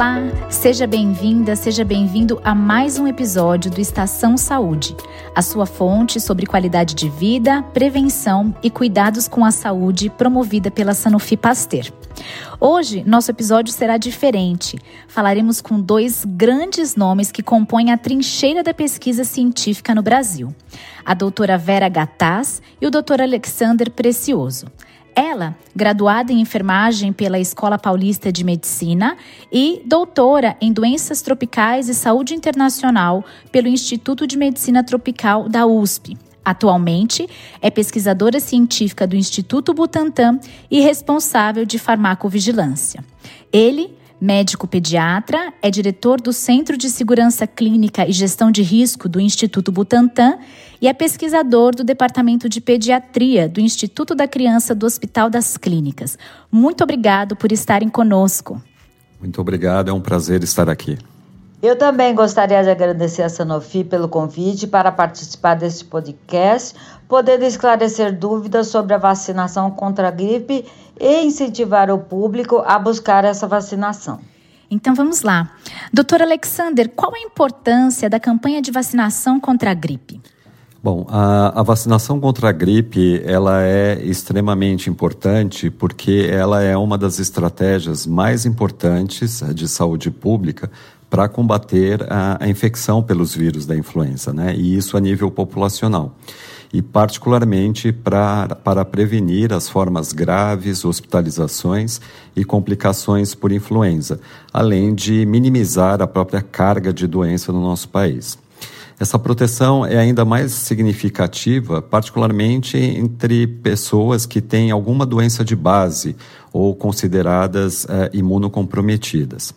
Olá, seja bem-vinda, seja bem-vindo a mais um episódio do Estação Saúde, a sua fonte sobre qualidade de vida, prevenção e cuidados com a saúde promovida pela Sanofi Pasteur. Hoje, nosso episódio será diferente. Falaremos com dois grandes nomes que compõem a trincheira da pesquisa científica no Brasil: a doutora Vera Gataz e o doutor Alexander Precioso. Ela, graduada em enfermagem pela Escola Paulista de Medicina e doutora em doenças tropicais e saúde internacional pelo Instituto de Medicina Tropical da USP. Atualmente, é pesquisadora científica do Instituto Butantan e responsável de farmacovigilância. Ele Médico pediatra, é diretor do Centro de Segurança Clínica e Gestão de Risco do Instituto Butantan e é pesquisador do Departamento de Pediatria do Instituto da Criança do Hospital das Clínicas. Muito obrigado por estarem conosco. Muito obrigado, é um prazer estar aqui. Eu também gostaria de agradecer a Sanofi pelo convite para participar deste podcast, podendo esclarecer dúvidas sobre a vacinação contra a gripe e incentivar o público a buscar essa vacinação. Então vamos lá. Doutor Alexander, qual a importância da campanha de vacinação contra a gripe? Bom, a, a, vacinação contra a gripe ela é extremamente importante porque ela é uma das estratégias mais importantes de saúde pública para combater a, a, infecção pelos vírus da influenza, né? E isso a nível populacional. E particularmente pra, para prevenir as formas graves, hospitalizações e complicações por influenza, além de minimizar a própria carga de doença no nosso país. Essa proteção é ainda mais significativa, particularmente entre pessoas que têm alguma doença de base ou consideradas eh, imunocomprometidas.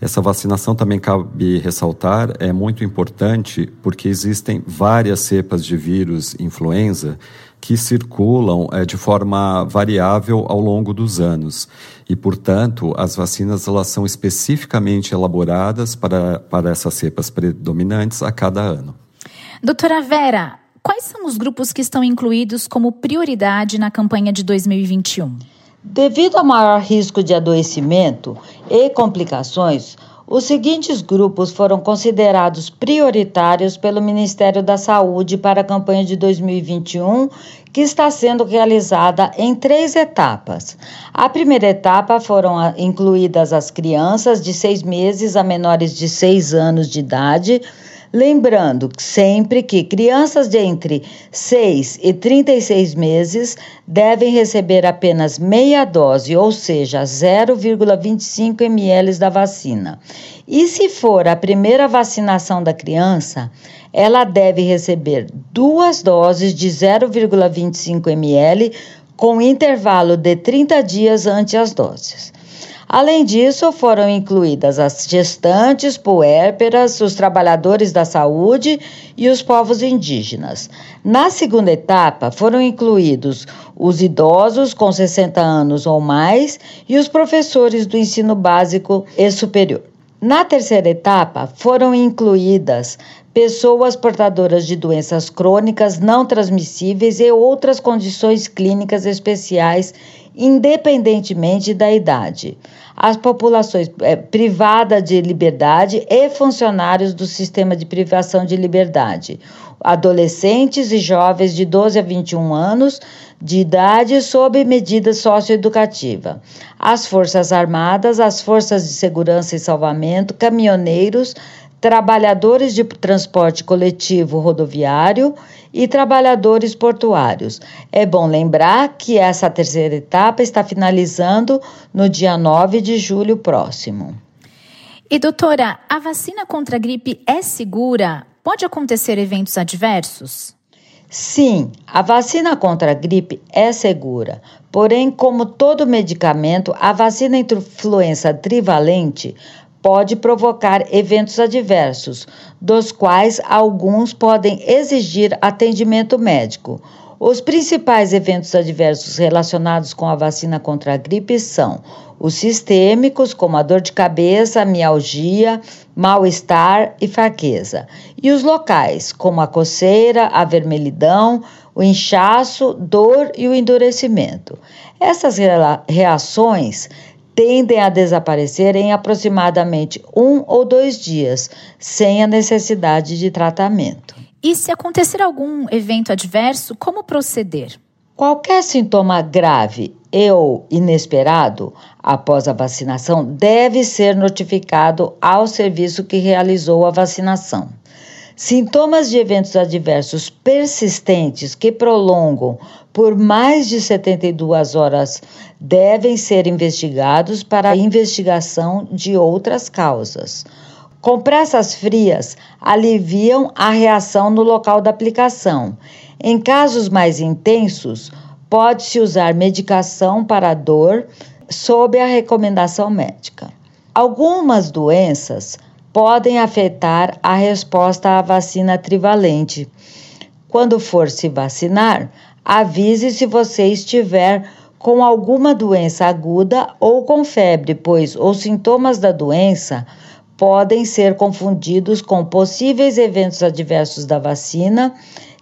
Essa vacinação também cabe ressaltar, é muito importante porque existem várias cepas de vírus influenza que circulam é, de forma variável ao longo dos anos. E, portanto, as vacinas elas são especificamente elaboradas para, para essas cepas predominantes a cada ano. Doutora Vera, quais são os grupos que estão incluídos como prioridade na campanha de 2021? Devido ao maior risco de adoecimento e complicações, os seguintes grupos foram considerados prioritários pelo Ministério da Saúde para a campanha de 2021, que está sendo realizada em três etapas. A primeira etapa foram incluídas as crianças de seis meses a menores de seis anos de idade Lembrando sempre que crianças de entre 6 e 36 meses devem receber apenas meia dose, ou seja, 0,25 ml da vacina. E se for a primeira vacinação da criança, ela deve receber duas doses de 0,25 ml com intervalo de 30 dias entre as doses. Além disso, foram incluídas as gestantes, puérperas, os trabalhadores da saúde e os povos indígenas. Na segunda etapa, foram incluídos os idosos com 60 anos ou mais e os professores do ensino básico e superior. Na terceira etapa, foram incluídas pessoas portadoras de doenças crônicas não transmissíveis e outras condições clínicas especiais, independentemente da idade. As populações é, privadas de liberdade e funcionários do sistema de privação de liberdade, adolescentes e jovens de 12 a 21 anos de idade sob medida socioeducativa, as Forças Armadas, as Forças de Segurança e Salvamento, caminhoneiros, trabalhadores de transporte coletivo rodoviário e trabalhadores portuários. É bom lembrar que essa terceira etapa está finalizando no dia 9 de julho próximo. E doutora, a vacina contra a gripe é segura? Pode acontecer eventos adversos? Sim, a vacina contra a gripe é segura. Porém, como todo medicamento, a vacina influenza trivalente pode provocar eventos adversos, dos quais alguns podem exigir atendimento médico. Os principais eventos adversos relacionados com a vacina contra a gripe são os sistêmicos, como a dor de cabeça, mialgia, mal-estar e fraqueza, e os locais, como a coceira, a vermelhidão, o inchaço, dor e o endurecimento. Essas reações tendem a desaparecer em aproximadamente um ou dois dias, sem a necessidade de tratamento. E se acontecer algum evento adverso, como proceder? Qualquer sintoma grave e ou inesperado após a vacinação deve ser notificado ao serviço que realizou a vacinação. Sintomas de eventos adversos persistentes que prolongam por mais de 72 horas devem ser investigados para a investigação de outras causas. Compressas frias aliviam a reação no local da aplicação. Em casos mais intensos, pode-se usar medicação para dor sob a recomendação médica. Algumas doenças podem afetar a resposta à vacina trivalente. Quando for se vacinar, avise se você estiver com alguma doença aguda ou com febre, pois os sintomas da doença podem ser confundidos com possíveis eventos adversos da vacina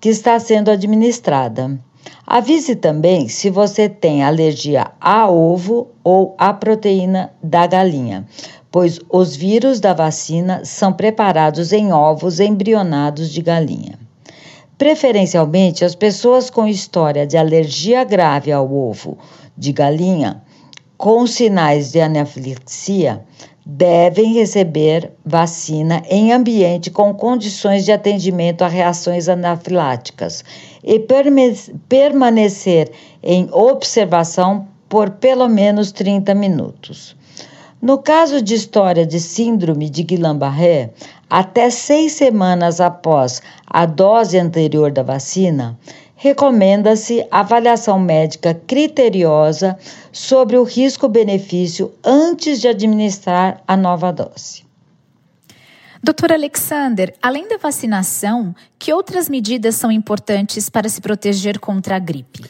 que está sendo administrada. Avise também se você tem alergia a ovo ou à proteína da galinha, pois os vírus da vacina são preparados em ovos embrionados de galinha. Preferencialmente, as pessoas com história de alergia grave ao ovo de galinha, com sinais de anafilaxia, devem receber vacina em ambiente com condições de atendimento a reações anafiláticas e permanecer em observação por pelo menos 30 minutos. No caso de história de síndrome de Guillain-Barré, até seis semanas após a dose anterior da vacina, recomenda-se avaliação médica criteriosa sobre o risco-benefício antes de administrar a nova dose. Doutor Alexander, além da vacinação, que outras medidas são importantes para se proteger contra a gripe?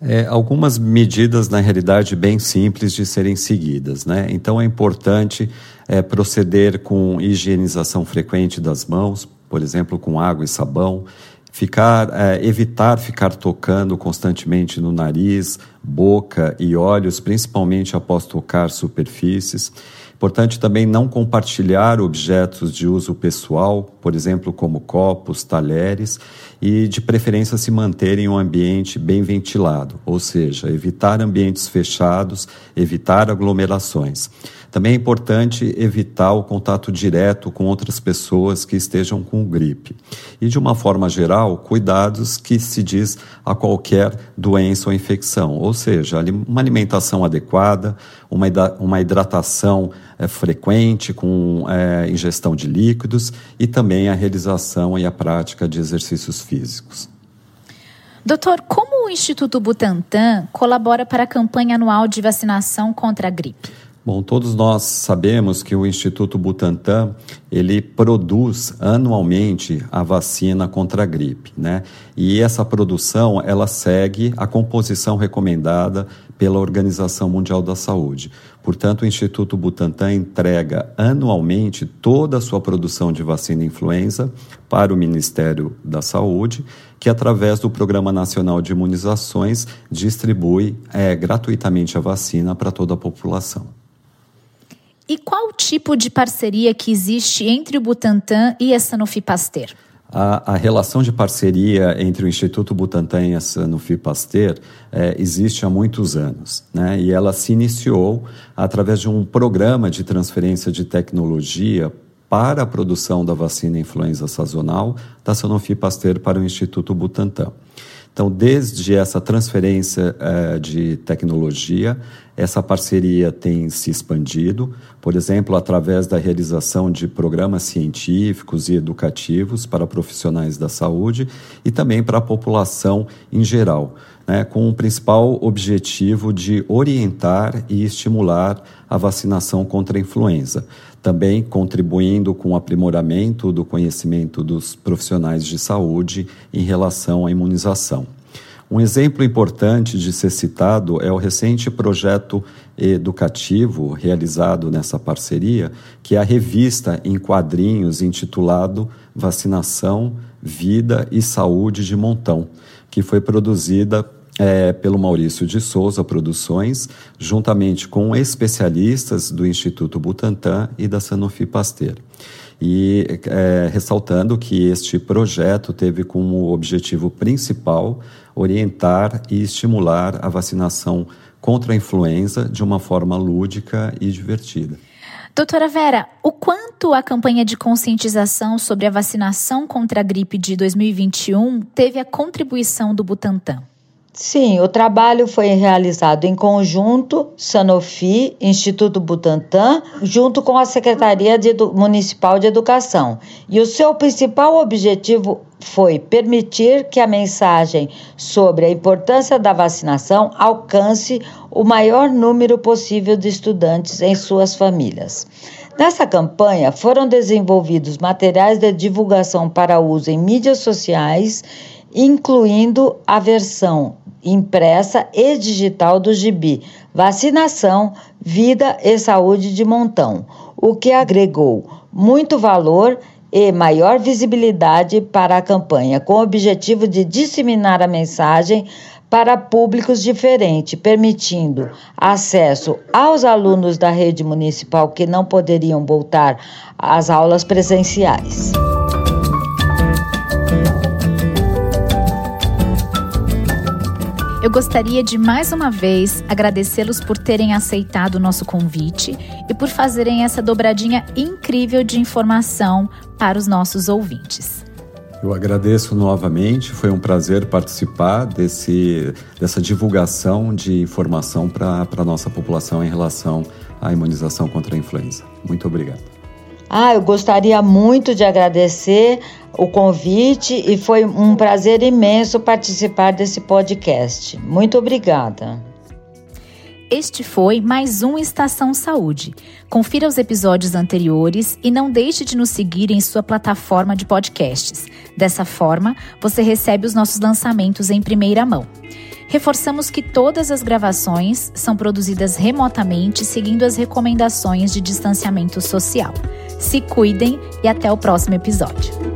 É, algumas medidas, na realidade, bem simples de serem seguidas. Né? Então, é importante é, proceder com higienização frequente das mãos, por exemplo, com água e sabão, ficar, é, evitar ficar tocando constantemente no nariz, boca e olhos, principalmente após tocar superfícies. Importante também não compartilhar objetos de uso pessoal, por exemplo, como copos, talheres, e de preferência se manter em um ambiente bem ventilado, ou seja, evitar ambientes fechados, evitar aglomerações. Também é importante evitar o contato direto com outras pessoas que estejam com gripe. E, de uma forma geral, cuidados que se diz a qualquer doença ou infecção, ou seja, uma alimentação adequada, uma, hidratação é, frequente com é, ingestão de líquidos e também a realização e a prática de exercícios físicos. Doutor, como o Instituto Butantan colabora para a campanha anual de vacinação contra a gripe? Bom, todos nós sabemos que o Instituto Butantan, ele produz anualmente a vacina contra a gripe, né? E essa produção, ela segue a composição recomendada pela Organização Mundial da Saúde. Portanto, o Instituto Butantan entrega anualmente toda a sua produção de vacina influenza para o Ministério da Saúde, que através do Programa Nacional de Imunizações distribui é, gratuitamente a vacina para toda a população. E qual tipo de parceria que existe entre o Butantan e a Sanofi Pasteur? A, a, relação de parceria entre o Instituto Butantan e a Sanofi Pasteur é, existe há muitos anos, né? E ela se iniciou através de um programa de transferência de tecnologia para a produção da vacina influenza sazonal da Sanofi Pasteur para o Instituto Butantan. Então, desde essa transferência eh, de tecnologia, essa parceria tem se expandido, por exemplo, através da realização de programas científicos e educativos para profissionais da saúde e também para a população em geral, né, com o principal objetivo de orientar e estimular a vacinação contra a influenza também contribuindo com o aprimoramento do conhecimento dos profissionais de saúde em relação à imunização. Um exemplo importante de ser citado é o recente projeto educativo realizado nessa parceria, que é a revista em quadrinhos intitulado Vacinação, Vida e Saúde de Montão, que foi produzida é, pelo Maurício de Souza Produções, juntamente com especialistas do Instituto Butantan e da Sanofi Pasteur. E é, ressaltando que este projeto teve como objetivo principal orientar e estimular a vacinação contra a influenza de uma forma lúdica e divertida. Doutora Vera, o quanto a campanha de conscientização sobre a vacinação contra a gripe de 2021 teve a contribuição do Butantan? Sim, o trabalho foi realizado em conjunto, Sanofi, Instituto Butantan, junto com a Secretaria de Municipal de Educação. E o seu principal objetivo foi permitir que a mensagem sobre a importância da vacinação alcance o maior número possível de estudantes em suas famílias. Nessa campanha foram desenvolvidos materiais de divulgação para uso em mídias sociais, incluindo a versão impressa e digital do gibi Vacinação, Vida e Saúde de Montão, o que agregou muito valor e maior visibilidade para a campanha, com o objetivo de disseminar a mensagem para públicos diferentes, permitindo acesso aos alunos da rede municipal que não poderiam voltar às aulas presenciais. Gostaria de mais uma vez agradecê-los por terem aceitado o nosso convite e por fazerem essa dobradinha incrível de informação para os nossos ouvintes. Eu agradeço novamente, foi um prazer participar desse, dessa divulgação de informação para a nossa população em relação à imunização contra a influenza. Muito obrigado. Ah, eu gostaria muito de agradecer o convite e foi um prazer imenso participar desse podcast. Muito obrigada. Este foi mais um Estação Saúde. Confira os episódios anteriores e não deixe de nos seguir em sua plataforma de podcasts. Dessa forma, você recebe os nossos lançamentos em primeira mão. Reforçamos que todas as gravações são produzidas remotamente seguindo as recomendações de distanciamento social. Se cuidem e até o próximo episódio.